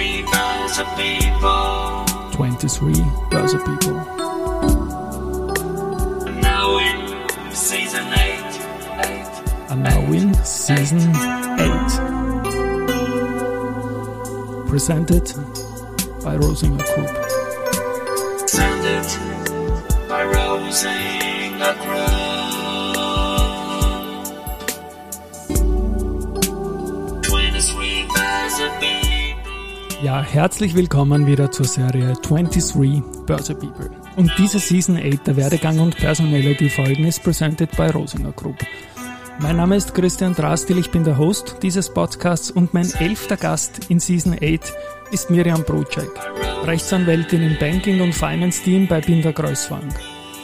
23 Börse People. 23 Börse People. Now in season 8. 8. And now in season 8. Presented by Rosinger Group. Presented by Rosinger Group. Ja, herzlich willkommen wieder zur Serie 23 Börse People. Und diese Season 8 der Werdegang und Personality Folgen ist presented by Rosinger Group. Mein Name ist Christian Drastil, ich bin der Host dieses Podcasts und mein elfter Gast in Season 8 ist Miriam Brocek, Rechtsanwältin im Banking- und Finance-Team bei Binder Kreuzwang.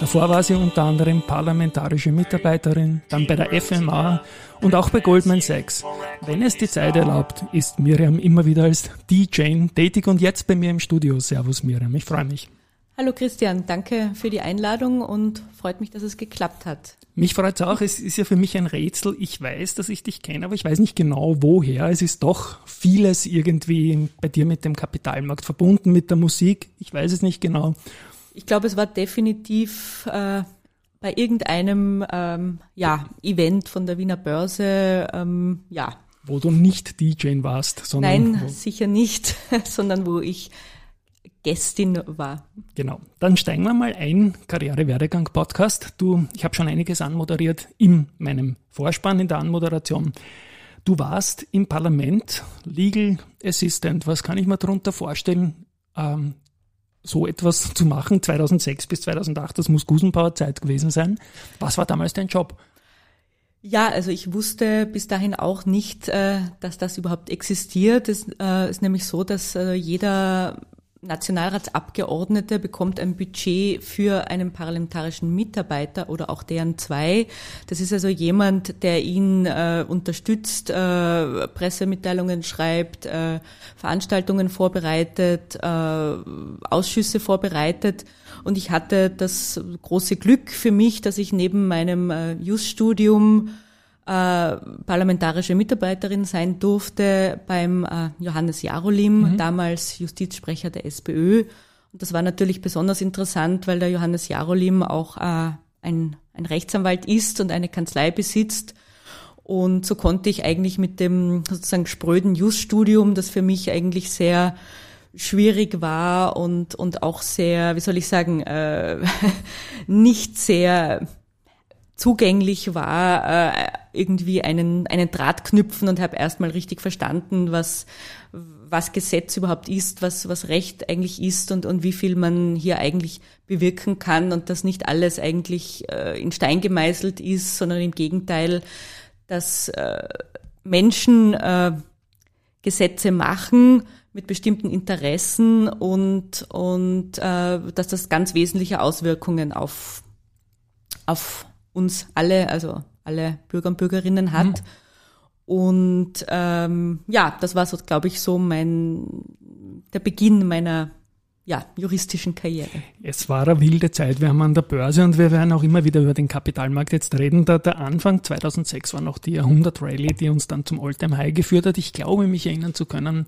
Davor war sie unter anderem parlamentarische Mitarbeiterin, dann bei der FMA und auch bei Goldman Sachs. Wenn es die Zeit erlaubt, ist Miriam immer wieder als DJ tätig und jetzt bei mir im Studio. Servus Miriam, ich freue mich. Hallo Christian, danke für die Einladung und freut mich, dass es geklappt hat. Mich freut es auch, es ist ja für mich ein Rätsel. Ich weiß, dass ich dich kenne, aber ich weiß nicht genau woher. Es ist doch vieles irgendwie bei dir mit dem Kapitalmarkt verbunden, mit der Musik. Ich weiß es nicht genau. Ich glaube, es war definitiv äh, bei irgendeinem ähm, ja, Event von der Wiener Börse, ähm, ja. Wo du nicht DJ warst, sondern. Nein, sicher nicht, sondern wo ich Gästin war. Genau. Dann steigen wir mal ein, Karriere-Werdegang-Podcast. Du, ich habe schon einiges anmoderiert in meinem Vorspann, in der Anmoderation. Du warst im Parlament Legal Assistant. Was kann ich mir darunter vorstellen, ähm, so etwas zu machen? 2006 bis 2008, das muss Gusenbauer-Zeit gewesen sein. Was war damals dein Job? Ja, also ich wusste bis dahin auch nicht, äh, dass das überhaupt existiert. Es äh, ist nämlich so, dass äh, jeder Nationalratsabgeordnete bekommt ein Budget für einen parlamentarischen Mitarbeiter oder auch deren zwei. Das ist also jemand, der ihn äh, unterstützt, äh, Pressemitteilungen schreibt, äh, Veranstaltungen vorbereitet, äh, Ausschüsse vorbereitet. Und ich hatte das große Glück für mich, dass ich neben meinem äh, Just-Studium äh, parlamentarische Mitarbeiterin sein durfte beim äh, Johannes Jarolim, mhm. damals Justizsprecher der SPÖ. Und das war natürlich besonders interessant, weil der Johannes Jarolim auch äh, ein, ein Rechtsanwalt ist und eine Kanzlei besitzt. Und so konnte ich eigentlich mit dem sozusagen spröden Just-Studium, das für mich eigentlich sehr schwierig war und, und auch sehr, wie soll ich sagen, äh, nicht sehr zugänglich war, äh, irgendwie einen, einen Draht knüpfen und habe erstmal richtig verstanden, was, was Gesetz überhaupt ist, was, was Recht eigentlich ist und, und wie viel man hier eigentlich bewirken kann und dass nicht alles eigentlich äh, in Stein gemeißelt ist, sondern im Gegenteil, dass äh, Menschen äh, Gesetze machen mit bestimmten Interessen und, und äh, dass das ganz wesentliche Auswirkungen auf, auf uns alle, also alle Bürger und Bürgerinnen hat. Mhm. Und ähm, ja, das war so, glaube ich, so mein der Beginn meiner ja, juristischen Karriere. Es war eine wilde Zeit. Wir haben an der Börse und wir werden auch immer wieder über den Kapitalmarkt jetzt reden. Da der Anfang 2006 war noch die Jahrhundert-Rallye, die uns dann zum Alltime High geführt hat. Ich glaube, mich erinnern zu können,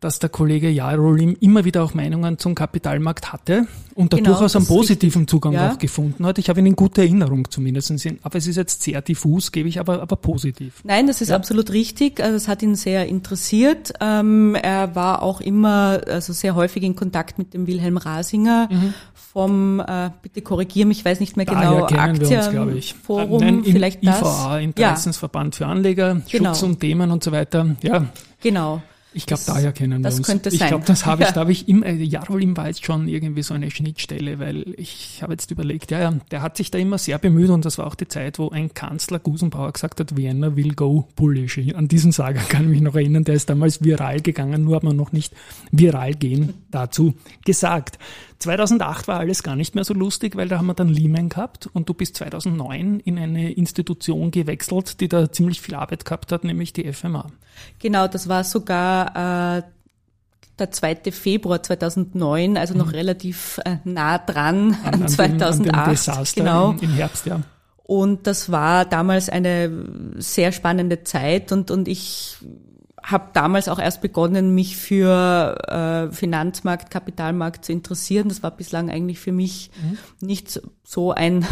dass der Kollege Jarolim immer wieder auch Meinungen zum Kapitalmarkt hatte und da genau, durchaus einen positiven richtig. Zugang ja. auch gefunden hat. Ich habe ihn in guter Erinnerung zumindest. Aber es ist jetzt sehr diffus, gebe ich aber, aber positiv. Nein, das ist ja. absolut richtig. Also es hat ihn sehr interessiert. Ähm, er war auch immer, also sehr häufig in Kontakt mit dem Wilhelm Rasinger mhm. vom, äh, bitte korrigiere mich, ich weiß nicht mehr Daher genau, Aktienforum, Nein, vielleicht das. IVA, Interessensverband ja. für Anleger, genau. Schutz und Themen und so weiter. Ja. Genau. Ich glaube, daher kennen das wir uns. Könnte ich sein. glaube, das habe ich, da habe ich immer, äh, Jarolim war jetzt schon irgendwie so eine Schnittstelle, weil ich habe jetzt überlegt, ja, ja, der hat sich da immer sehr bemüht und das war auch die Zeit, wo ein Kanzler Gusenbauer gesagt hat, Vienna will go bullish. An diesen Sager kann ich mich noch erinnern, der ist damals viral gegangen, nur hat man noch nicht viral gehen dazu gesagt. 2008 war alles gar nicht mehr so lustig, weil da haben wir dann Lehman gehabt und du bist 2009 in eine Institution gewechselt, die da ziemlich viel Arbeit gehabt hat, nämlich die FMA. Genau, das war sogar äh, der 2. Februar 2009, also noch mhm. relativ äh, nah dran an, an 2008. Dem, an dem Desaster genau. im, im Herbst, ja. Und das war damals eine sehr spannende Zeit und, und ich habe damals auch erst begonnen, mich für äh, Finanzmarkt, Kapitalmarkt zu interessieren. Das war bislang eigentlich für mich mhm. nicht so ein,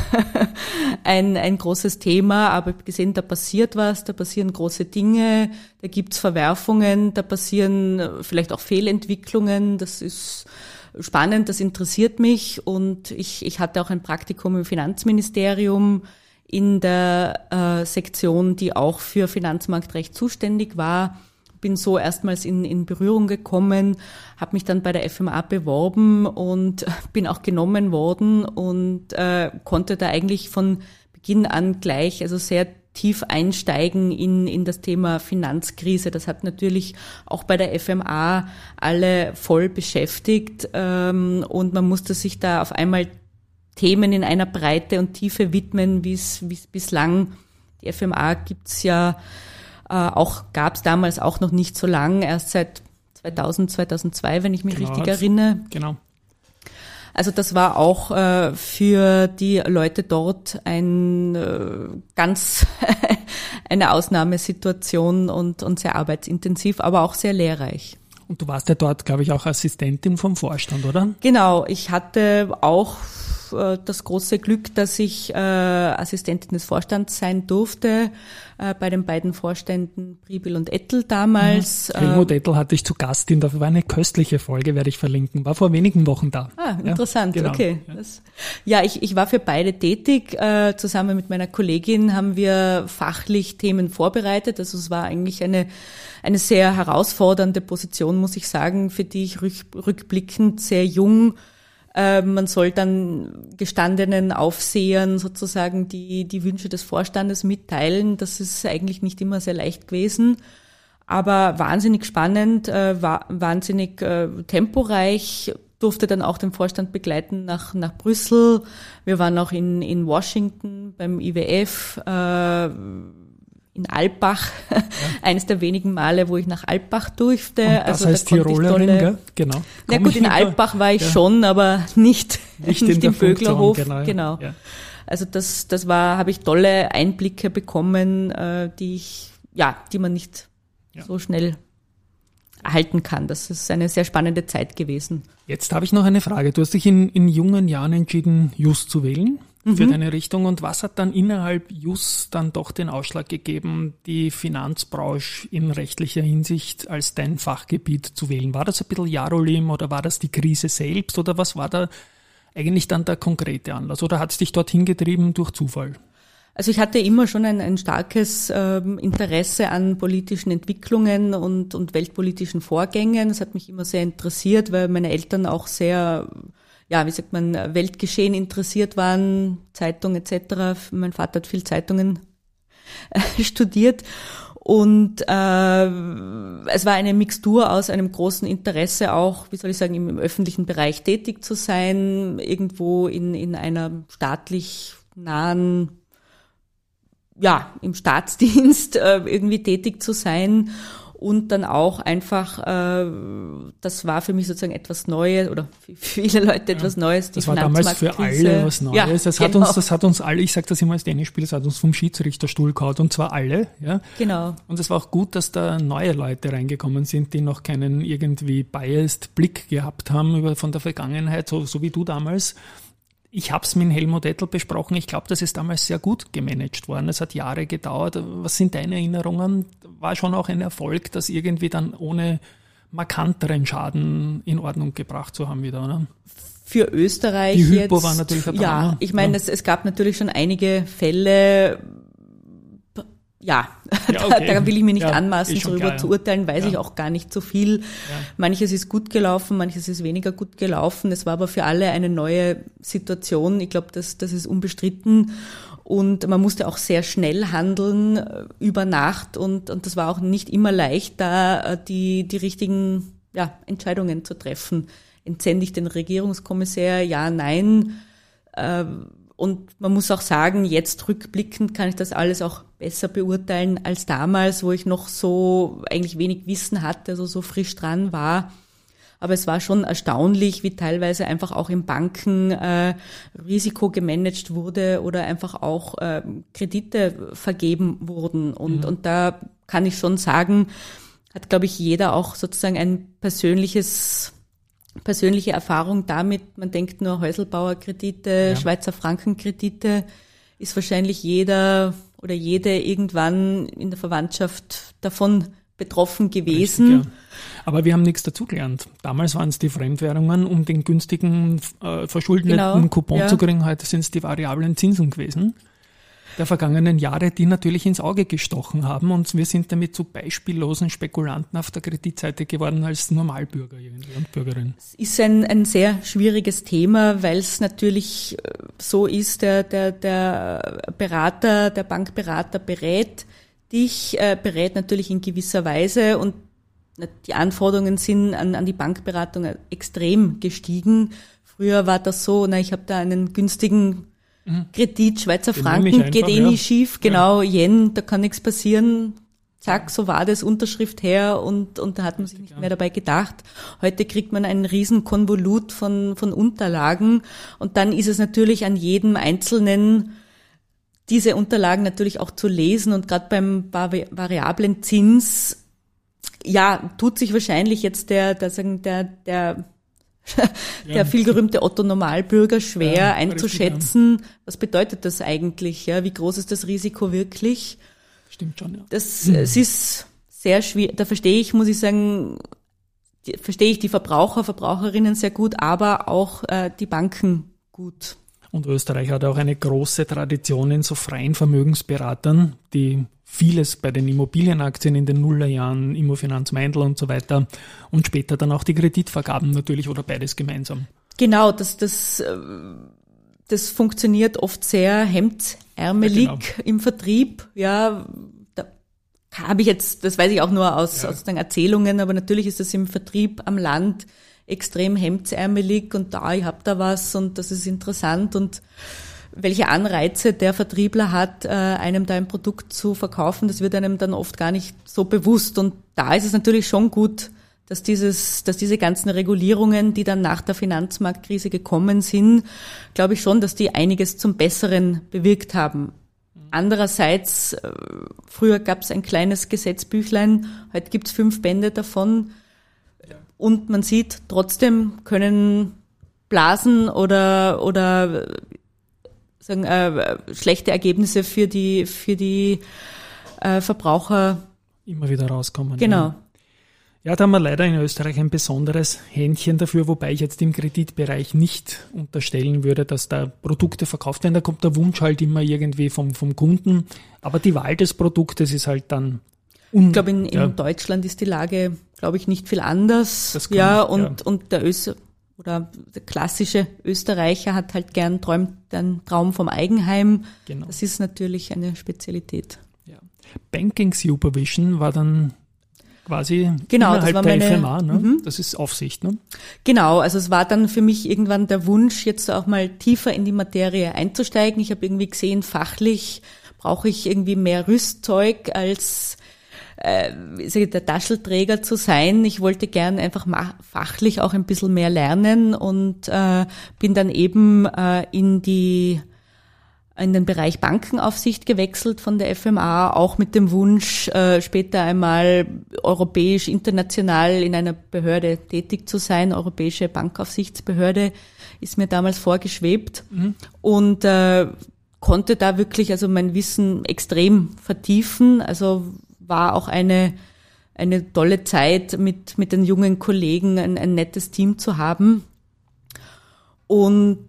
ein, ein großes Thema, aber gesehen, da passiert was, da passieren große Dinge, da gibt's Verwerfungen, da passieren vielleicht auch Fehlentwicklungen. Das ist spannend, das interessiert mich und ich, ich hatte auch ein Praktikum im Finanzministerium in der äh, Sektion, die auch für Finanzmarktrecht zuständig war. Bin so erstmals in, in Berührung gekommen, habe mich dann bei der FMA beworben und bin auch genommen worden und äh, konnte da eigentlich von Beginn an gleich, also sehr tief einsteigen in, in das Thema Finanzkrise. Das hat natürlich auch bei der FMA alle voll beschäftigt ähm, und man musste sich da auf einmal Themen in einer Breite und Tiefe widmen, wie es bislang. Die FMA gibt's ja äh, auch, gab's damals auch noch nicht so lang, erst seit 2000, 2002, wenn ich mich genau, richtig erinnere. Genau. Also das war auch äh, für die Leute dort ein äh, ganz eine Ausnahmesituation und, und sehr arbeitsintensiv, aber auch sehr lehrreich. Und du warst ja dort, glaube ich, auch Assistentin vom Vorstand, oder? Genau, ich hatte auch äh, das große Glück, dass ich äh, Assistentin des Vorstands sein durfte äh, bei den beiden Vorständen Pribil und Ettel damals. Mhm. Helmut Ettel hatte ich zu Gast in, das war eine köstliche Folge, werde ich verlinken, war vor wenigen Wochen da. Ah, interessant, ja, genau. okay. Ja, das, ja ich, ich war für beide tätig. Äh, zusammen mit meiner Kollegin haben wir fachlich Themen vorbereitet. Also es war eigentlich eine, eine sehr herausfordernde Position, muss ich sagen, für die ich rückblickend sehr jung äh, man soll dann gestandenen Aufsehern sozusagen die, die Wünsche des Vorstandes mitteilen. Das ist eigentlich nicht immer sehr leicht gewesen. Aber wahnsinnig spannend, äh, wahnsinnig äh, temporeich, durfte dann auch den Vorstand begleiten nach, nach Brüssel. Wir waren auch in, in Washington beim IWF in Alpbach, ja. eines der wenigen Male, wo ich nach Alpbach durfte. Und das also heißt da Tirolerin, tolle, gell? genau. Na gut, in Alpbach war ich ja. schon, aber nicht, nicht, nicht im Böglerhof. Genau. genau. Ja. Also das, das war, habe ich tolle Einblicke bekommen, äh, die ich, ja, die man nicht so schnell erhalten kann. Das ist eine sehr spannende Zeit gewesen. Jetzt habe ich noch eine Frage. Du hast dich in, in jungen Jahren entschieden, Just zu wählen für mhm. deine Richtung. Und was hat dann innerhalb JUS dann doch den Ausschlag gegeben, die Finanzbranche in rechtlicher Hinsicht als dein Fachgebiet zu wählen? War das ein bisschen Jarolim oder war das die Krise selbst oder was war da eigentlich dann der konkrete Anlass? Oder hat es dich dorthin getrieben durch Zufall? Also ich hatte immer schon ein, ein starkes ähm, Interesse an politischen Entwicklungen und, und weltpolitischen Vorgängen. Das hat mich immer sehr interessiert, weil meine Eltern auch sehr ja, wie sagt man, Weltgeschehen interessiert waren, Zeitung etc. Mein Vater hat viel Zeitungen äh, studiert und äh, es war eine Mixtur aus einem großen Interesse auch, wie soll ich sagen, im, im öffentlichen Bereich tätig zu sein, irgendwo in, in einer staatlich nahen ja, im Staatsdienst äh, irgendwie tätig zu sein und dann auch einfach, äh, das war für mich sozusagen etwas Neues oder für viele Leute etwas Neues. das war damals für alle was Neues. Ja, das hat genau. uns, das hat uns alle, ich sage das immer als Tennisspieler, das hat uns vom Schiedsrichterstuhl gehauen und zwar alle. Ja. Genau. Und es war auch gut, dass da neue Leute reingekommen sind, die noch keinen irgendwie biased Blick gehabt haben über von der Vergangenheit, so, so wie du damals ich habe es mit Helmut Ettel besprochen. Ich glaube, das ist damals sehr gut gemanagt worden. Es hat Jahre gedauert. Was sind deine Erinnerungen? War schon auch ein Erfolg, das irgendwie dann ohne markanteren Schaden in Ordnung gebracht zu haben wieder, oder? Für Österreich Die Hypo jetzt, war natürlich ein Ja, ich meine, ja. es, es gab natürlich schon einige Fälle, ja, ja okay. da, da, will ich mir nicht ja, anmaßen, darüber klar, zu urteilen, weiß ja. ich auch gar nicht so viel. Manches ist gut gelaufen, manches ist weniger gut gelaufen. Es war aber für alle eine neue Situation. Ich glaube, das, das ist unbestritten. Und man musste auch sehr schnell handeln äh, über Nacht und, und das war auch nicht immer leicht, da äh, die, die richtigen ja, Entscheidungen zu treffen. Entsende ich den Regierungskommissär? Ja, nein. Ähm, und man muss auch sagen, jetzt rückblickend kann ich das alles auch besser beurteilen als damals, wo ich noch so eigentlich wenig Wissen hatte, also so frisch dran war. Aber es war schon erstaunlich, wie teilweise einfach auch in Banken äh, Risiko gemanagt wurde oder einfach auch äh, Kredite vergeben wurden. Und, mhm. und da kann ich schon sagen, hat, glaube ich, jeder auch sozusagen ein persönliches persönliche Erfahrung damit. Man denkt nur Häuselbauerkredite, Ja. Schweizer Frankenkredite, ist wahrscheinlich jeder oder jede irgendwann in der Verwandtschaft davon betroffen gewesen. Richtig, ja. Aber wir haben nichts dazugelernt. Damals waren es die Fremdwährungen, um den günstigen, äh, verschuldeten Genau, Coupon ja. zu kriegen. Heute sind es die variablen Zinsen gewesen der vergangenen Jahre, die natürlich ins Auge gestochen haben. Und wir sind damit zu beispiellosen Spekulanten auf der Kreditseite geworden als Normalbürger und Bürgerin. Es ist ein, ein sehr schwieriges Thema, weil es natürlich äh, so ist, der, der, der Berater, der Bankberater berät dich, äh, berät natürlich in gewisser Weise und die Anforderungen sind an, an die Bankberatung extrem gestiegen. Früher war das so, na, ich habe da einen günstigen Kredit, Schweizer Den Franken, einfach, geht eh nie ja. schief, genau, Yen, da kann nichts passieren. Zack, so war das, Unterschrift her und, und da hat man sich nicht mehr dabei gedacht. Heute kriegt man einen riesen Konvolut von, von Unterlagen und dann ist es natürlich an jedem Einzelnen, diese Unterlagen natürlich auch zu lesen und gerade beim vari- variablen Zins, ja, tut sich wahrscheinlich jetzt der, der, sagen, der, der, der vielgerühmte Otto Normalbürger schwer Ja, einzuschätzen, was bedeutet das eigentlich, ja, wie groß ist das Risiko wirklich? Stimmt schon, ja. Das, es ist sehr schwierig, da verstehe ich, muss ich sagen, die, verstehe ich die Verbraucher, Verbraucherinnen sehr gut, aber auch äh, die Banken gut. Und Österreich hat auch eine große Tradition in so freien Vermögensberatern, die vieles bei den Immobilienaktien in den Nullerjahren, Immofinanz Meindl und so weiter und später dann auch die Kreditvergaben natürlich oder beides gemeinsam. Genau, das, das, äh, das funktioniert oft sehr hemdsärmelig Ja, genau. im Vertrieb. Ja, da habe ich jetzt, das weiß ich auch nur aus, aus den Erzählungen, aber natürlich ist das im Vertrieb am Land extrem hemdsärmelig und da, ich hab da was und das ist interessant und welche Anreize der Vertriebler hat, äh, einem da ein Produkt zu verkaufen, das wird einem dann oft gar nicht so bewusst. Und da ist es natürlich schon gut, dass dieses, dass diese ganzen Regulierungen, die dann nach der Finanzmarktkrise gekommen sind, glaube ich schon, dass die einiges zum Besseren bewirkt haben. Andererseits, äh, früher gab es ein kleines Gesetzbüchlein, heute gibt es fünf Bände davon. Und man sieht, trotzdem können Blasen oder, oder äh, sagen, äh, schlechte Ergebnisse für die, für die äh, Verbraucher. Immer wieder rauskommen. Genau. Ja. Ja, da haben wir leider in Österreich ein besonderes Händchen dafür, wobei ich jetzt im Kreditbereich nicht unterstellen würde, dass da Produkte verkauft werden. Da kommt der Wunsch halt immer irgendwie vom, vom Kunden. Aber die Wahl des Produktes ist halt dann un Ich glaube, in, in ja, Deutschland ist die Lage, glaube ich, nicht viel anders. Das kann- ja, und, ja. und der Öster oder der klassische Österreicher hat halt gern träumt den Traum vom Eigenheim. Genau. Das ist natürlich eine Spezialität. Ja. Banking Supervision war dann quasi Genau, das innerhalb war der meine- FMA, ne? Das ist Aufsicht, ne? Genau, also es war dann für mich irgendwann der Wunsch, jetzt auch mal tiefer in die Materie einzusteigen. Ich habe irgendwie gesehen, fachlich brauche ich irgendwie mehr Rüstzeug als äh, der Taschelträger zu sein. Ich wollte gern einfach fachlich auch ein bisschen mehr lernen und äh, bin dann eben äh, in die in den Bereich Bankenaufsicht gewechselt von der FMA, auch mit dem Wunsch, äh, später einmal europäisch, international in einer Behörde tätig zu sein. Europäische Bankaufsichtsbehörde ist mir damals vorgeschwebt und äh, konnte da wirklich also mein Wissen extrem vertiefen. Also war auch eine eine tolle Zeit mit mit den jungen Kollegen, ein, ein nettes Team zu haben. Und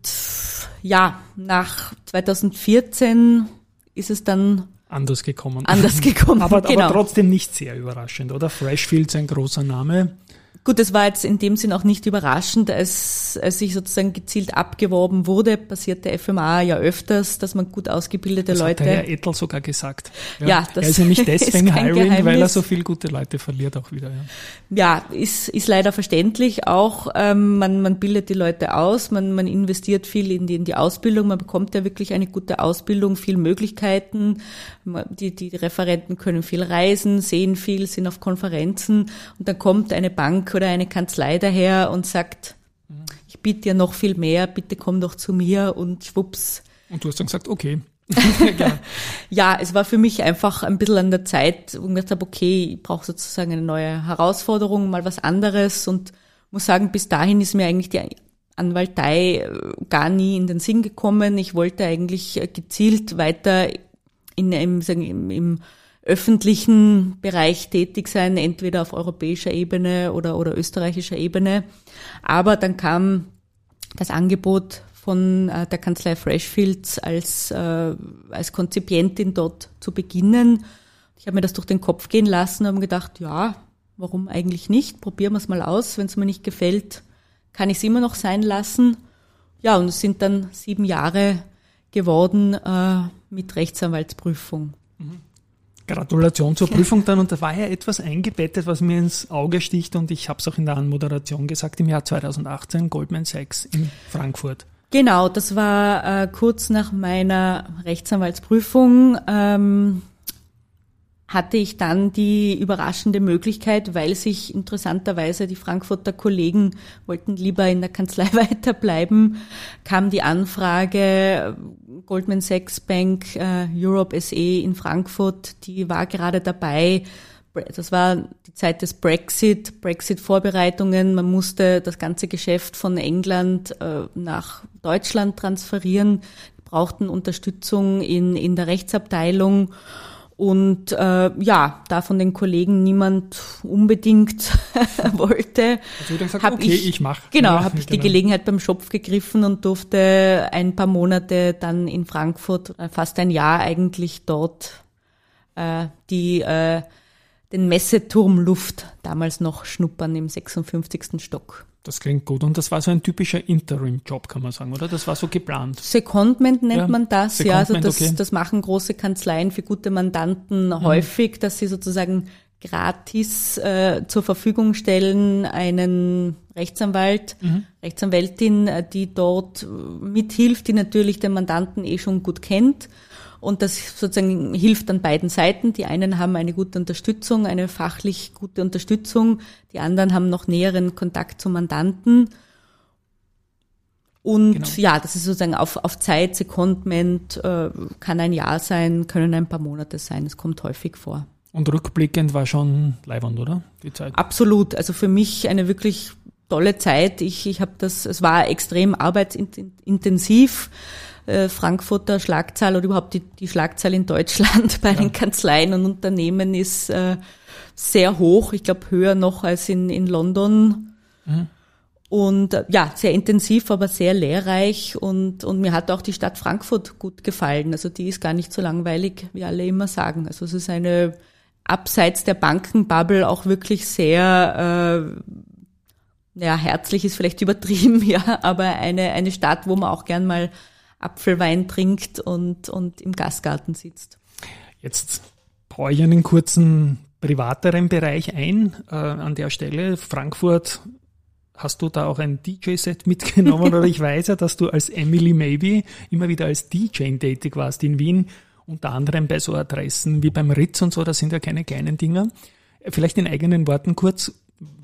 ja, nach 2014 ist es dann Anders gekommen. anders gekommen. aber, genau. aber trotzdem nicht sehr überraschend, oder? Freshfields ein großer Name. Gut, das war jetzt in dem Sinn auch nicht überraschend, als, als ich sozusagen gezielt abgeworben wurde, passiert der FMA ja öfters, dass man gut ausgebildete Das Leute. hat der Herr Ettel sogar gesagt. Ja, das er ist ja nicht ist deswegen Hiring, weil er so viele gute Leute verliert auch wieder. Ja. Ja, ist, ist leider verständlich auch. Ähm, man, man bildet die Leute aus, man, man investiert viel in die, in die Ausbildung, man bekommt ja wirklich eine gute Ausbildung, viel Möglichkeiten. Die, die Referenten können viel reisen, sehen viel, sind auf Konferenzen und dann kommt eine Bank oder eine Kanzlei daher und sagt, ich biete dir noch viel mehr, bitte komm doch zu mir und schwupps. Und du hast dann gesagt, okay, ja, es war für mich einfach ein bisschen an der Zeit, wo ich gedacht habe, okay, ich brauche sozusagen eine neue Herausforderung, mal was anderes und muss sagen, bis dahin ist mir eigentlich die Anwaltei äh, gar nie in den Sinn gekommen. Ich wollte eigentlich äh, gezielt weiter in, im, im, im öffentlichen Bereich tätig sein, entweder auf europäischer Ebene oder, oder österreichischer Ebene. Aber dann kam das Angebot von äh, der Kanzlei Freshfields als, äh, als Konzipientin dort zu beginnen. Ich habe mir das durch den Kopf gehen lassen und habe gedacht, ja, warum eigentlich nicht? Probieren wir es mal aus. Wenn es mir nicht gefällt, kann ich es immer noch sein lassen. Ja, und es sind dann sieben Jahre geworden äh, mit Rechtsanwaltsprüfung. Mhm. Gratulation zur Prüfung dann. Und da war ja etwas eingebettet, was mir ins Auge sticht. Und ich habe es auch in der Anmoderation gesagt, im Jahr 2018 Goldman Sachs in Frankfurt. Genau, das war äh, kurz nach meiner Rechtsanwaltsprüfung. Ähm, hatte ich dann die überraschende Möglichkeit, weil sich interessanterweise die Frankfurter Kollegen wollten lieber in der Kanzlei weiterbleiben, kam die Anfrage Goldman Sachs Bank äh, Europe SE in Frankfurt, die war gerade dabei, das war die Zeit des Brexit, Brexit-Vorbereitungen. Man musste das ganze Geschäft von England äh, nach Deutschland transferieren, brauchten Unterstützung in, in der Rechtsabteilung. Und äh, ja, da von den Kollegen niemand unbedingt wollte, also habe okay, ich, ich mach. Genau, ja, habe ich genau. die Gelegenheit beim Schopf gegriffen und durfte ein paar Monate dann in Frankfurt, fast ein Jahr eigentlich dort äh, die äh, den Messeturm Luft damals noch schnuppern im 56. Stock. Das klingt gut. Und das war so ein typischer Interim-Job, kann man sagen, oder? Das war so geplant. Secondment nennt ja, man das, ja. Also das, okay. das machen große Kanzleien für gute Mandanten mhm. häufig, dass sie sozusagen gratis äh, zur Verfügung stellen einen Rechtsanwalt, mhm. Rechtsanwältin, äh, die dort mithilft, die natürlich den Mandanten eh schon gut kennt und das sozusagen hilft an beiden Seiten. Die einen haben eine gute Unterstützung, eine fachlich gute Unterstützung. Die anderen haben noch näheren Kontakt zum Mandanten. Und genau. ja, das ist sozusagen auf, auf Zeit, Secondment, äh, kann ein Jahr sein, können ein paar Monate sein. Es kommt häufig vor. Und rückblickend war schon leibend, oder? Die Zeit? Absolut. Also für mich eine wirklich tolle Zeit. Ich, ich habe das, es war extrem arbeitsintensiv äh, Frankfurter Schlagzahl oder überhaupt die, die Schlagzahl in Deutschland bei ja. den Kanzleien und Unternehmen ist äh, sehr hoch. Ich glaube höher noch als in, in London. Mhm. Und äh, ja, sehr intensiv, aber sehr lehrreich und, und mir hat auch die Stadt Frankfurt gut gefallen. Also die ist gar nicht so langweilig, wie alle immer sagen. Also es ist eine abseits der Bankenbubble auch wirklich sehr äh, ja, herzlich ist vielleicht übertrieben, ja, aber eine, eine Stadt, wo man auch gern mal Apfelwein trinkt und, und im Gastgarten sitzt. Jetzt baue ich einen kurzen privateren Bereich ein äh, an der Stelle. Frankfurt, hast du da auch ein DJ-Set mitgenommen? oder ich weiß ja, dass du als Emily Maybe immer wieder als DJ tätig warst in Wien, unter anderem bei so Adressen wie beim Ritz und so, das sind ja keine kleinen Dinger. Vielleicht in eigenen Worten kurz,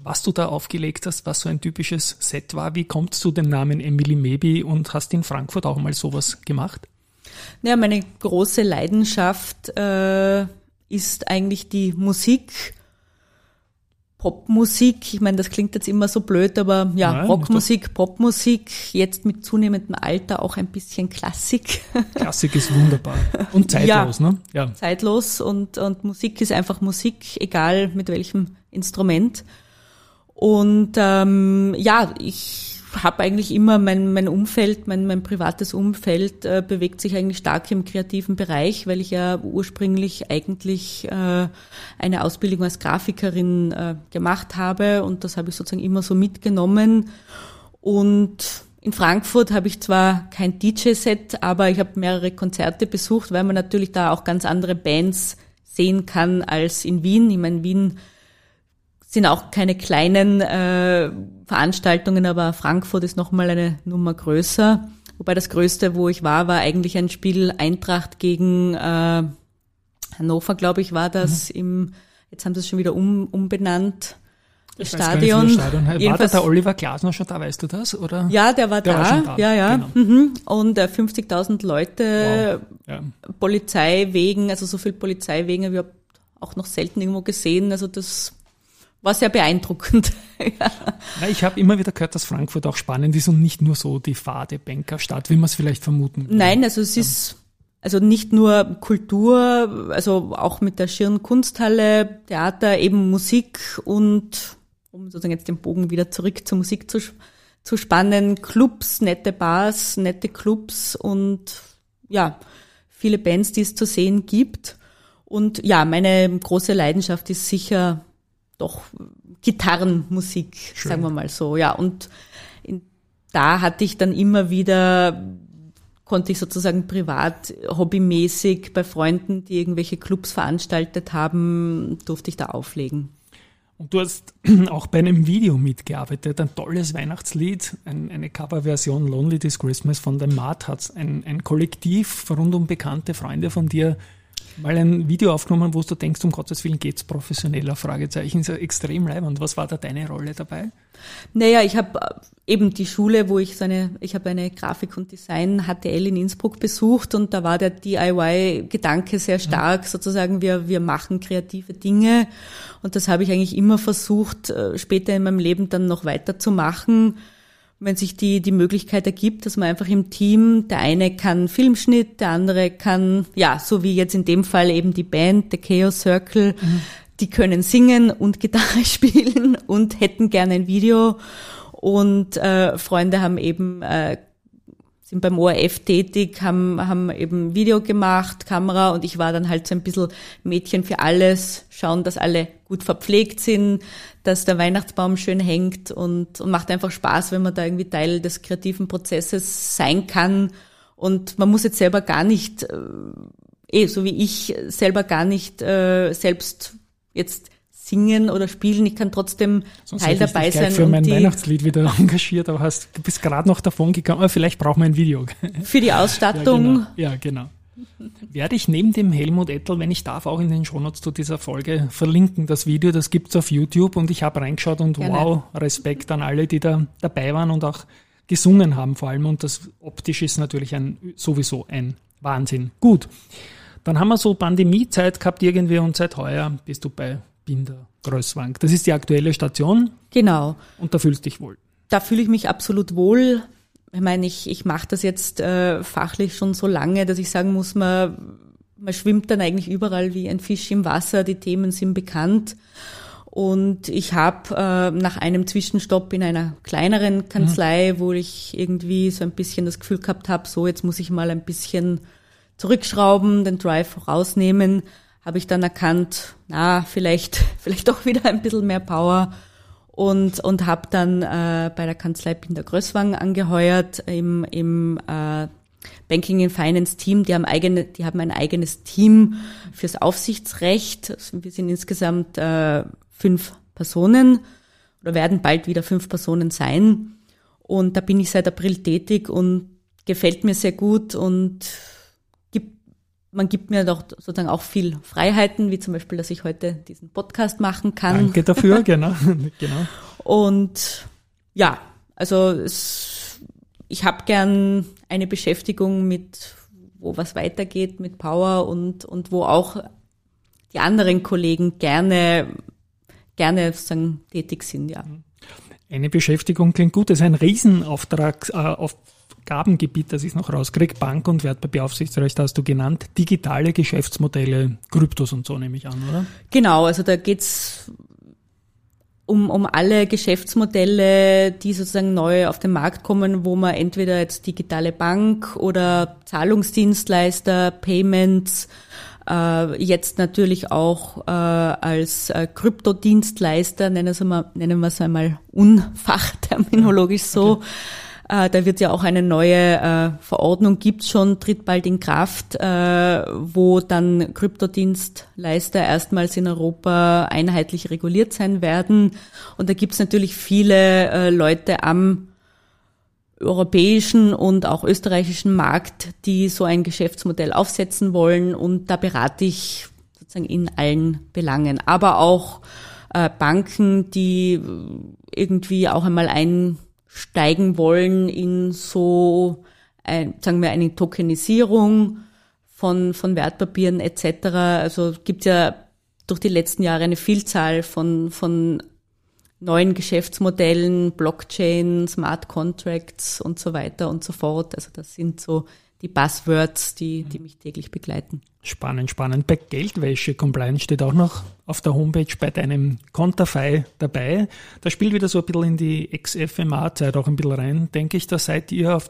was du da aufgelegt hast, was so ein typisches Set war. Wie kommt es zu dem Namen Emily Maybe und hast in Frankfurt auch mal sowas gemacht? Ja, meine große Leidenschaft äh, ist eigentlich die Musik. Popmusik, ich meine, das klingt jetzt immer so blöd, aber ja, Nein, Rockmusik, Popmusik, jetzt mit zunehmendem Alter auch ein bisschen Klassik. Klassik ist wunderbar und zeitlos, ja, ne? Ja. Zeitlos und, und Musik ist einfach Musik, egal mit welchem Instrument. Und ähm, ja, ich habe eigentlich immer mein, mein Umfeld, mein, mein privates Umfeld äh, bewegt sich eigentlich stark im kreativen Bereich, weil ich ja ursprünglich eigentlich äh, eine Ausbildung als Grafikerin äh, gemacht habe und das habe ich sozusagen immer so mitgenommen. Und in Frankfurt habe ich zwar kein DJ-Set, aber ich habe mehrere Konzerte besucht, weil man natürlich da auch ganz andere Bands sehen kann als in Wien. Ich meine, Wien sind auch keine kleinen äh, Veranstaltungen, aber Frankfurt ist nochmal eine Nummer größer. Wobei das Größte, wo ich war, war eigentlich ein Spiel Eintracht gegen äh, Hannover, glaube ich, war das mhm. im, jetzt haben sie es schon wieder um, umbenannt. Weiß gar nicht, Stadion. das Stadion. War da der Oliver Glasner schon da, weißt du das? Oder? Ja, der war Der da. war schon da, Ja, ja. genau. Mhm. Und äh, 50.000 Leute, Ja. Polizeiwegen, also so viel Polizeiwegen habe ich auch noch selten irgendwo gesehen. Also das war sehr beeindruckend. ja. Ja, ich habe immer wieder gehört, dass Frankfurt auch spannend ist und nicht nur so die fade Bankerstadt, wie man es vielleicht vermuten würde. Nein, also es ist also nicht nur Kultur, also auch mit der Schirn Kunsthalle, Theater, eben Musik und um sozusagen jetzt den Bogen wieder zurück zur Musik zu, zu spannen, Clubs, nette Bars, nette Clubs und ja, viele Bands, die es zu sehen gibt. Und ja, meine große Leidenschaft ist sicher doch Gitarrenmusik, Schön. sagen wir mal so. Ja, und in, da hatte ich dann immer wieder konnte ich sozusagen privat, hobbymäßig bei Freunden, die irgendwelche Clubs veranstaltet haben, durfte ich da auflegen. Und du hast auch bei einem Video mitgearbeitet, ein tolles Weihnachtslied, ein, eine Coverversion Lonely This Christmas von den Martats, ein, ein Kollektiv rund um bekannte Freunde von dir, mal ein Video aufgenommen, wo du denkst, um Gottes Willen geht's professioneller, Fragezeichen, ist ja extrem leibend. Was war da deine Rolle dabei? Naja, ich habe eben die Schule, wo ich so eine, ich habe eine Grafik und Design HTL in Innsbruck besucht und da war der DIY-Gedanke sehr stark, sozusagen wir, wir machen kreative Dinge und das habe ich eigentlich immer versucht, äh, später in meinem Leben dann noch weiterzumachen. Wenn sich die, die Möglichkeit ergibt, dass man einfach im Team, der eine kann Filmschnitt, der andere kann, ja, so wie jetzt in dem Fall eben die Band, der Chaos Circle, die können singen und Gitarre spielen und hätten gerne ein Video. Und äh, Freunde haben eben äh, sind beim ORF tätig, haben, haben eben Video gemacht, Kamera und ich war dann halt so ein bisschen Mädchen für alles, schauen, dass alle gut verpflegt sind, dass der Weihnachtsbaum schön hängt und, und macht einfach Spaß, wenn man da irgendwie Teil des kreativen Prozesses sein kann. Und man muss jetzt selber gar nicht, äh, eh, so wie ich, selber gar nicht äh, selbst jetzt singen oder spielen. Ich kann trotzdem Sonst Teil ich dabei sein für mein Weihnachtslied wieder engagiert, aber hast, du bist gerade noch davon gekommen, aber vielleicht brauchen wir ein Video. für die Ausstattung. Ja, genau. Ja, genau. Werde ich neben dem Helmut Ettel, wenn ich darf, auch in den Shownotes zu dieser Folge verlinken. Das Video, das gibt's auf YouTube und ich habe reingeschaut und Gerne. wow, Respekt an alle, die da dabei waren und auch gesungen haben vor allem. Und das optisch ist natürlich ein, sowieso ein Wahnsinn. Gut. Dann haben wir so Pandemiezeit gehabt irgendwie und seit heuer bist du bei Binder Größwank. Das ist die aktuelle Station Genau. und da fühlst du dich wohl. da fühle ich mich absolut wohl. Ich meine, ich, ich mache das jetzt äh, fachlich schon so lange, dass ich sagen muss, man, man schwimmt dann eigentlich überall wie ein Fisch im Wasser, die Themen sind bekannt. Und ich habe äh, nach einem Zwischenstopp in einer kleineren Kanzlei, wo ich irgendwie so ein bisschen das Gefühl gehabt habe, so jetzt muss ich mal ein bisschen zurückschrauben, den Drive rausnehmen, habe ich dann erkannt, na, vielleicht, vielleicht doch wieder ein bisschen mehr Power und, und habe dann äh, bei der Kanzlei Binder Größwang angeheuert im, im äh, Banking and Finance Team. Die haben, eigene, die haben ein eigenes Team fürs Aufsichtsrecht. Wir sind insgesamt äh, fünf Personen oder werden bald wieder fünf Personen sein. Und da bin ich seit April tätig und gefällt mir sehr gut und man gibt mir doch sozusagen auch viel Freiheiten, wie zum Beispiel, dass ich heute diesen Podcast machen kann. Danke dafür, genau. genau. Und ja, also es, ich habe gern eine Beschäftigung mit, wo was weitergeht, mit Power und, und wo auch die anderen Kollegen gerne, gerne sozusagen tätig sind, ja. Eine Beschäftigung klingt gut. Das ist ein Riesenauftrag, äh, Aufgabengebiet, das ich noch rauskriege. Bank- und Wertpapieraufsichtsrecht hast du genannt. Digitale Geschäftsmodelle, Kryptos und so nehme ich an, oder? Genau, also da geht's um, um alle Geschäftsmodelle, die sozusagen neu auf den Markt kommen, wo man entweder jetzt digitale Bank oder Zahlungsdienstleister, Payments, äh, jetzt natürlich auch äh, als äh, Kryptodienstleister, nennen wir, mal, nennen wir es einmal unfachterminologisch so, äh, da wird ja auch eine neue äh, Verordnung, gibt's schon, tritt bald in Kraft, äh, wo dann Kryptodienstleister erstmals in Europa einheitlich reguliert sein werden. Und da gibt's natürlich viele äh, Leute am europäischen und auch österreichischen Markt, die so ein Geschäftsmodell aufsetzen wollen. Und da berate ich sozusagen in allen Belangen, aber auch äh, Banken, die irgendwie auch einmal einsteigen wollen in so, ein, sagen wir, eine Tokenisierung von, von Wertpapieren etc. Also gibt ja durch die letzten Jahre eine Vielzahl von, von neuen Geschäftsmodellen, Blockchain, Smart Contracts und so weiter und so fort. Also das sind so die Buzzwords, die, die mich täglich begleiten. Spannend, spannend. Bei Geldwäsche Compliance steht auch noch auf der Homepage bei deinem Konterfei dabei. Da spielt wieder so ein bisschen in die Ex-FMA-Zeit auch ein bisschen rein. Denke ich, da seid ihr auf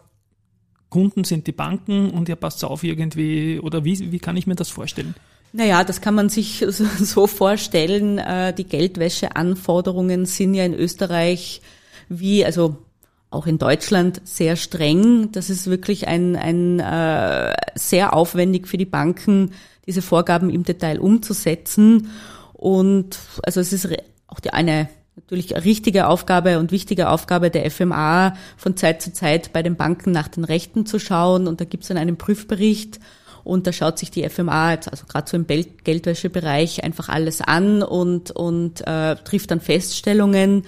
Kunden sind die Banken und ihr passt auf irgendwie, oder wie, wie kann ich mir das vorstellen? Naja, das kann man sich so vorstellen. Äh, die Geldwäscheanforderungen sind ja in Österreich wie, also auch in Deutschland sehr streng. Das ist wirklich ein, ein äh, sehr aufwendig für die Banken, diese Vorgaben im Detail umzusetzen. Und also es ist auch die eine natürlich richtige Aufgabe und wichtige Aufgabe der FMA, von Zeit zu Zeit bei den Banken nach den Rechten zu schauen. Und da gibt es dann einen Prüfbericht. Und da schaut sich die FMA, also gerade so im Geldwäschebereich, einfach alles an und, und äh, trifft dann Feststellungen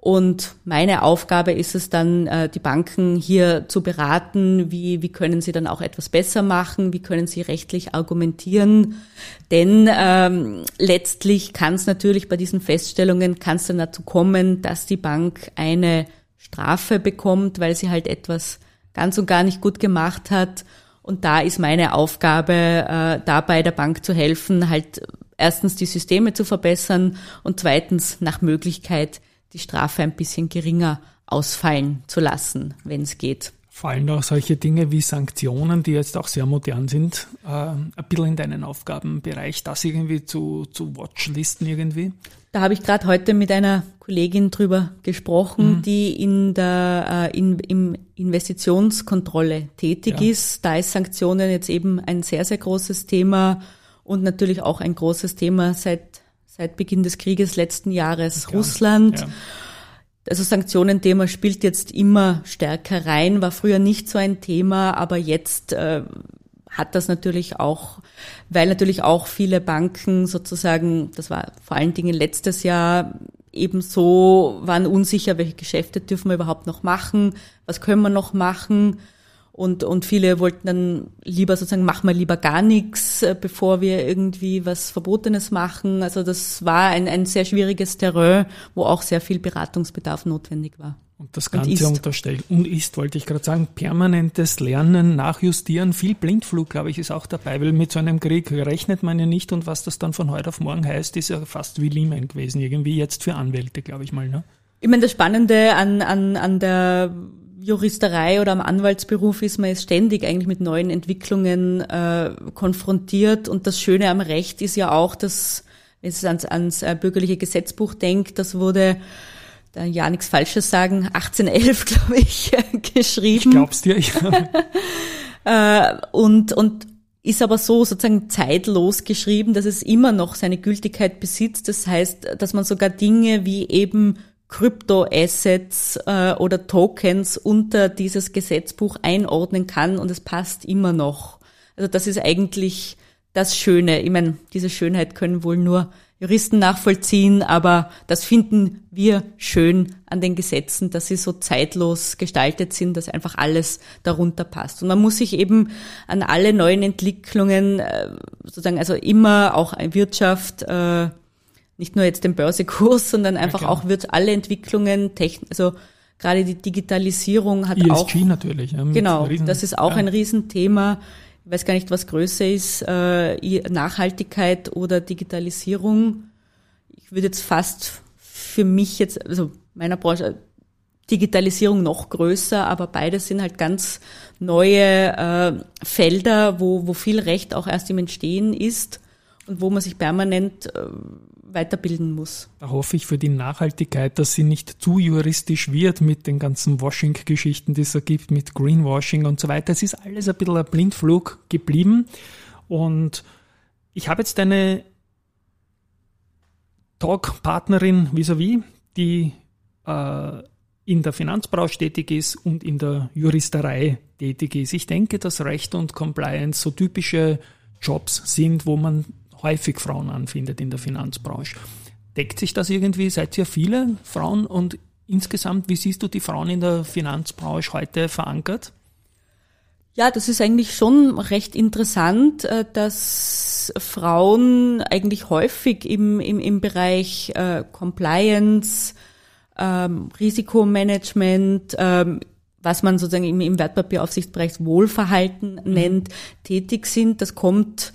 und meine Aufgabe ist es dann, äh, die Banken hier zu beraten, wie, wie können sie dann auch etwas besser machen, wie können sie rechtlich argumentieren. Denn ähm, letztlich kann es natürlich bei diesen Feststellungen, kann es dann dazu kommen, dass die Bank eine Strafe bekommt, weil sie halt etwas ganz und gar nicht gut gemacht hat. Und da ist meine Aufgabe, äh, dabei der Bank zu helfen, halt erstens die Systeme zu verbessern und zweitens nach Möglichkeit die Strafe ein bisschen geringer ausfallen zu lassen, wenn es geht. Fallen auch solche Dinge wie Sanktionen, die jetzt auch sehr modern sind, äh, ein bisschen in deinen Aufgabenbereich, das irgendwie zu, zu Watchlisten irgendwie? Da habe ich gerade heute mit einer Kollegin drüber gesprochen, mhm. die in der äh, in, im Investitionskontrolle tätig ja. ist. Da ist Sanktionen jetzt eben ein sehr, sehr großes Thema und natürlich auch ein großes Thema seit seit Beginn des Krieges letzten Jahres ja, Russland. Ja. Also Sanktionenthema spielt jetzt immer stärker rein, war früher nicht so ein Thema, aber jetzt äh, hat das natürlich auch, weil natürlich auch viele Banken sozusagen, das war vor allen Dingen letztes Jahr, ebenso waren unsicher, welche Geschäfte dürfen wir überhaupt noch machen, was können wir noch machen. Und, und viele wollten dann lieber sozusagen, machen wir lieber gar nichts, äh, bevor wir irgendwie was Verbotenes machen. Also das war ein, ein sehr schwieriges Terrain, wo auch sehr viel Beratungsbedarf notwendig war. Und das Ganze und unterstellt und ist, wollte ich gerade sagen, permanentes Lernen, Nachjustieren, viel Blindflug, glaube ich, ist auch dabei, weil mit so einem Krieg rechnet man ja nicht und was das dann von heute auf morgen heißt, ist ja fast wie Lehman gewesen, irgendwie jetzt für Anwälte, glaube ich mal. Ne? Ich meine, das Spannende an, an, an der Juristerei oder am Anwaltsberuf ist man jetzt ständig eigentlich mit neuen Entwicklungen äh, konfrontiert. Und das Schöne am Recht ist ja auch, dass, wenn es ans, ans äh, bürgerliche Gesetzbuch denkt, das wurde, da ja nichts Falsches sagen, 1811, glaube ich, geschrieben. Ich glaub's dir, ja. äh, und, und ist aber so sozusagen zeitlos geschrieben, dass es immer noch seine Gültigkeit besitzt. Das heißt, dass man sogar Dinge wie eben Kryptoassets äh, oder Tokens unter dieses Gesetzbuch einordnen kann und es passt immer noch. Also das ist eigentlich das Schöne. Ich meine, diese Schönheit können wohl nur Juristen nachvollziehen, aber das finden wir schön an den Gesetzen, dass sie so zeitlos gestaltet sind, dass einfach alles darunter passt. Und man muss sich eben an alle neuen Entwicklungen äh, sozusagen, also immer auch Wirtschaft, äh, nicht nur jetzt den Börsekurs, sondern einfach ja, auch wird alle Entwicklungen, Techn also gerade die Digitalisierung hat ESG auch natürlich. Ja, genau, Riesen, das ist auch ja. ein Riesenthema. Ich weiß gar nicht, was größer ist, äh, Nachhaltigkeit oder Digitalisierung. Ich würde jetzt fast für mich jetzt, also meiner Branche, Digitalisierung noch größer, aber beides sind halt ganz neue äh, Felder, wo, wo viel Recht auch erst im Entstehen ist und wo man sich permanent äh, weiterbilden muss. Da hoffe ich für die Nachhaltigkeit, dass sie nicht zu juristisch wird mit den ganzen Washing-Geschichten, die es da gibt, mit Greenwashing und so weiter. Es ist alles ein bisschen ein Blindflug geblieben. Und ich habe jetzt eine Talk-Partnerin vis-à-vis, die äh, in der Finanzbranche tätig ist und in der Juristerei tätig ist. Ich denke, dass Recht und Compliance so typische Jobs sind, wo man häufig Frauen anfindet in der Finanzbranche. Deckt sich das irgendwie? Seid ihr viele Frauen und insgesamt, wie siehst du die Frauen in der Finanzbranche heute verankert? Ja, das ist eigentlich schon recht interessant, äh, dass Frauen eigentlich häufig im, im, im Bereich äh, Compliance, ähm, Risikomanagement, ähm, was man sozusagen im, im Wertpapieraufsichtsbereich Wohlverhalten mhm. nennt, tätig sind. Das kommt,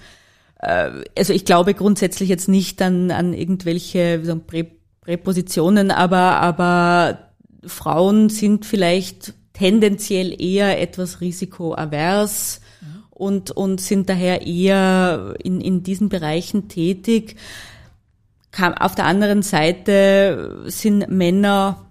also ich glaube grundsätzlich jetzt nicht an, an irgendwelche sagen, Prä Präpositionen, aber, aber Frauen sind vielleicht tendenziell eher etwas risikoavers und, und sind daher eher in, in diesen Bereichen tätig. Auf der anderen Seite sind Männer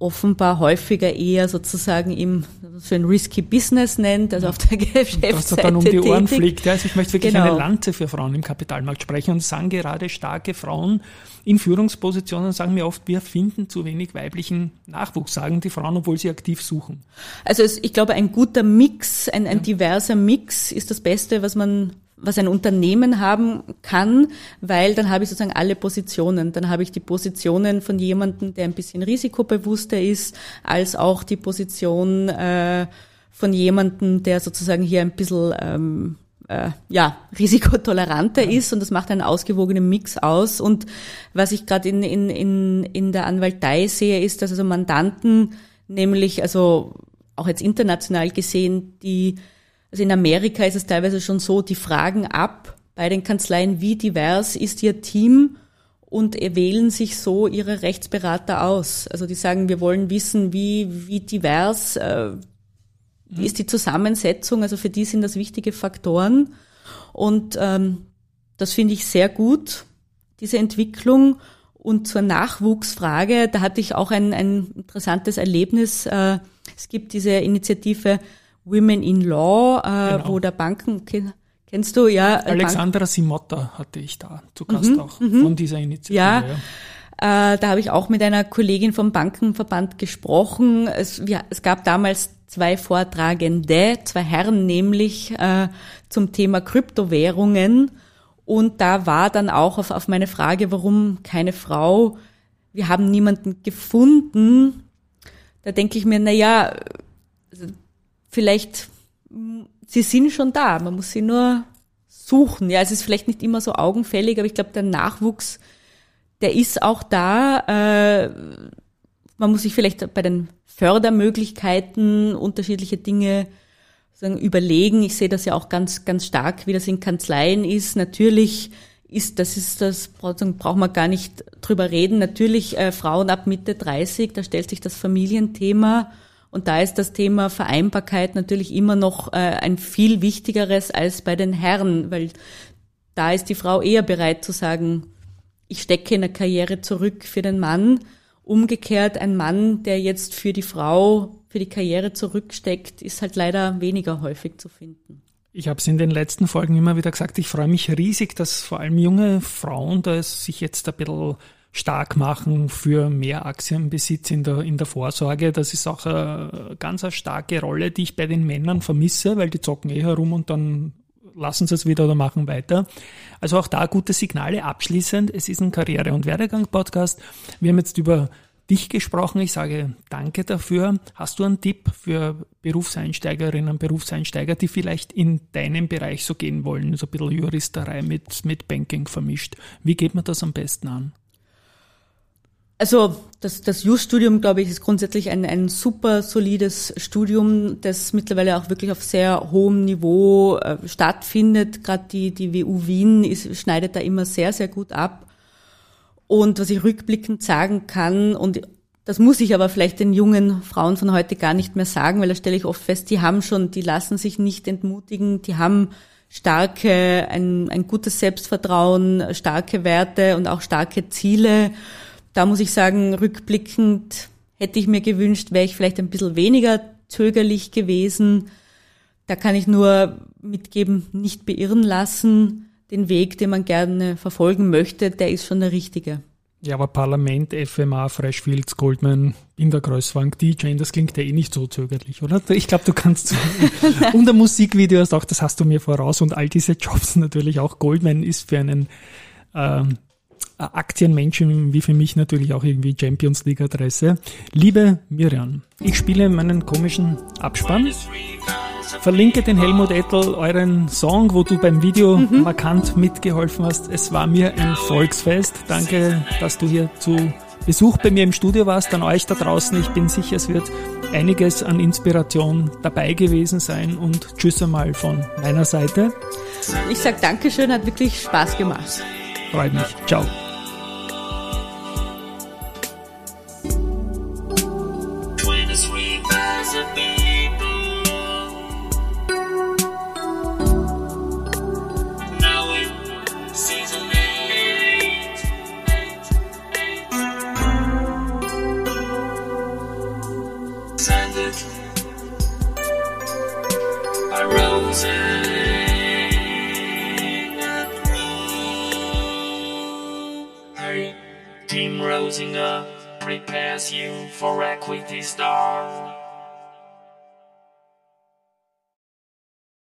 offenbar häufiger eher sozusagen im so ein risky Business nennt, also auf der Geschäftsseite Was dann um die Ohren tätig. fliegt. Ja, also ich möchte wirklich genau. eine Lanze für Frauen im Kapitalmarkt sprechen und sagen gerade starke Frauen in Führungspositionen sagen mir oft, wir finden zu wenig weiblichen Nachwuchs, sagen die Frauen, obwohl sie aktiv suchen. Also es, ich glaube, ein guter Mix, ein, ein ja. diverser Mix ist das Beste, was man was ein Unternehmen haben kann, weil dann habe ich sozusagen alle Positionen. Dann habe ich die Positionen von jemandem, der ein bisschen risikobewusster ist, als auch die Position äh, von jemandem, der sozusagen hier ein bisschen ähm, äh, ja, risikotoleranter ja. ist und das macht einen ausgewogenen Mix aus. Und was ich gerade in, in, in, in der Anwaltei sehe, ist, dass also Mandanten, nämlich also auch jetzt international gesehen, die also in Amerika ist es teilweise schon so, die fragen ab bei den Kanzleien, wie divers ist ihr Team und wählen sich so ihre Rechtsberater aus. Also die sagen, wir wollen wissen, wie, wie divers äh, wie ist die Zusammensetzung. Also für die sind das wichtige Faktoren. Und ähm, das finde ich sehr gut, diese Entwicklung. Und zur Nachwuchsfrage, da hatte ich auch ein, ein interessantes Erlebnis. Äh, es gibt diese Initiative Women in Law, äh, genau. wo der Banken, kennst du, ja. Alexandra Bank Simotta hatte ich da zu Gast mhm, auch mhm. von dieser Initiative. Ja. ja. Äh, da habe ich auch mit einer Kollegin vom Bankenverband gesprochen. Es, ja, es gab damals zwei Vortragende, zwei Herren nämlich äh, zum Thema Kryptowährungen. Und da war dann auch auf, auf meine Frage, warum keine Frau, wir haben niemanden gefunden. Da denke ich mir, na ja, vielleicht, sie sind schon da, man muss sie nur suchen. Ja, es ist vielleicht nicht immer so augenfällig, aber ich glaube, der Nachwuchs, der ist auch da. Äh, man muss sich vielleicht bei den Fördermöglichkeiten unterschiedliche Dinge sagen, überlegen. Ich sehe das ja auch ganz, ganz stark, wie das in Kanzleien ist. Natürlich ist, das ist das, braucht man gar nicht drüber reden. Natürlich äh, Frauen ab Mitte 30, da stellt sich das Familienthema und da ist das Thema Vereinbarkeit natürlich immer noch äh, ein viel wichtigeres als bei den Herren, weil da ist die Frau eher bereit zu sagen, ich stecke in der Karriere zurück für den Mann. Umgekehrt, ein Mann, der jetzt für die Frau, für die Karriere zurücksteckt, ist halt leider weniger häufig zu finden. Ich habe es in den letzten Folgen immer wieder gesagt, ich freue mich riesig, dass vor allem junge Frauen da sich jetzt ein bisschen stark machen für mehr Aktienbesitz in der, in der Vorsorge. Das ist auch eine ganz eine starke Rolle, die ich bei den Männern vermisse, weil die zocken eh herum und dann lassen sie es wieder oder machen weiter. Also auch da gute Signale. Abschließend, es ist ein Karriere- und Werdegang-Podcast. Wir haben jetzt über dich gesprochen. Ich sage danke dafür. Hast du einen Tipp für Berufseinsteigerinnen, Berufseinsteiger, die vielleicht in deinem Bereich so gehen wollen, so ein bisschen Juristerei mit, mit Banking vermischt? Wie geht man das am besten an? Also das, das Just-Studium, glaube ich, ist grundsätzlich ein, ein super solides Studium, das mittlerweile auch wirklich auf sehr hohem Niveau äh, stattfindet. Gerade die, die WU Wien ist, schneidet da immer sehr, sehr gut ab. Und was ich rückblickend sagen kann, und das muss ich aber vielleicht den jungen Frauen von heute gar nicht mehr sagen, weil da stelle ich oft fest, die haben schon, die lassen sich nicht entmutigen, die haben starke, ein, ein gutes Selbstvertrauen, starke Werte und auch starke Ziele da muss ich sagen, rückblickend hätte ich mir gewünscht, wäre ich vielleicht ein bisschen weniger zögerlich gewesen. Da kann ich nur mitgeben, nicht beirren lassen. Den Weg, den man gerne verfolgen möchte, der ist schon der richtige. Ja, aber Parlament, FMA, Freshfields, Goldman, in der Kreuzfang, DJ, das klingt ja eh nicht so zögerlich, oder? Ich glaube, du kannst. und der Musikvideo ist auch, das hast du mir voraus und all diese Jobs natürlich auch. Goldman ist für einen ähm, Aktienmenschen wie für mich natürlich auch irgendwie Champions League Adresse. Liebe Miriam, ich spiele meinen komischen Abspann. Verlinke den Helmut Ettel, euren Song, wo du beim Video mhm. markant mitgeholfen hast. Es war mir ein Volksfest. Danke, dass du hier zu Besuch bei mir im Studio warst, an euch da draußen. Ich bin sicher, es wird einiges an Inspiration dabei gewesen sein und tschüss einmal von meiner Seite. Ich sag Dankeschön, hat wirklich Spaß gemacht. Freut mich. Ciao.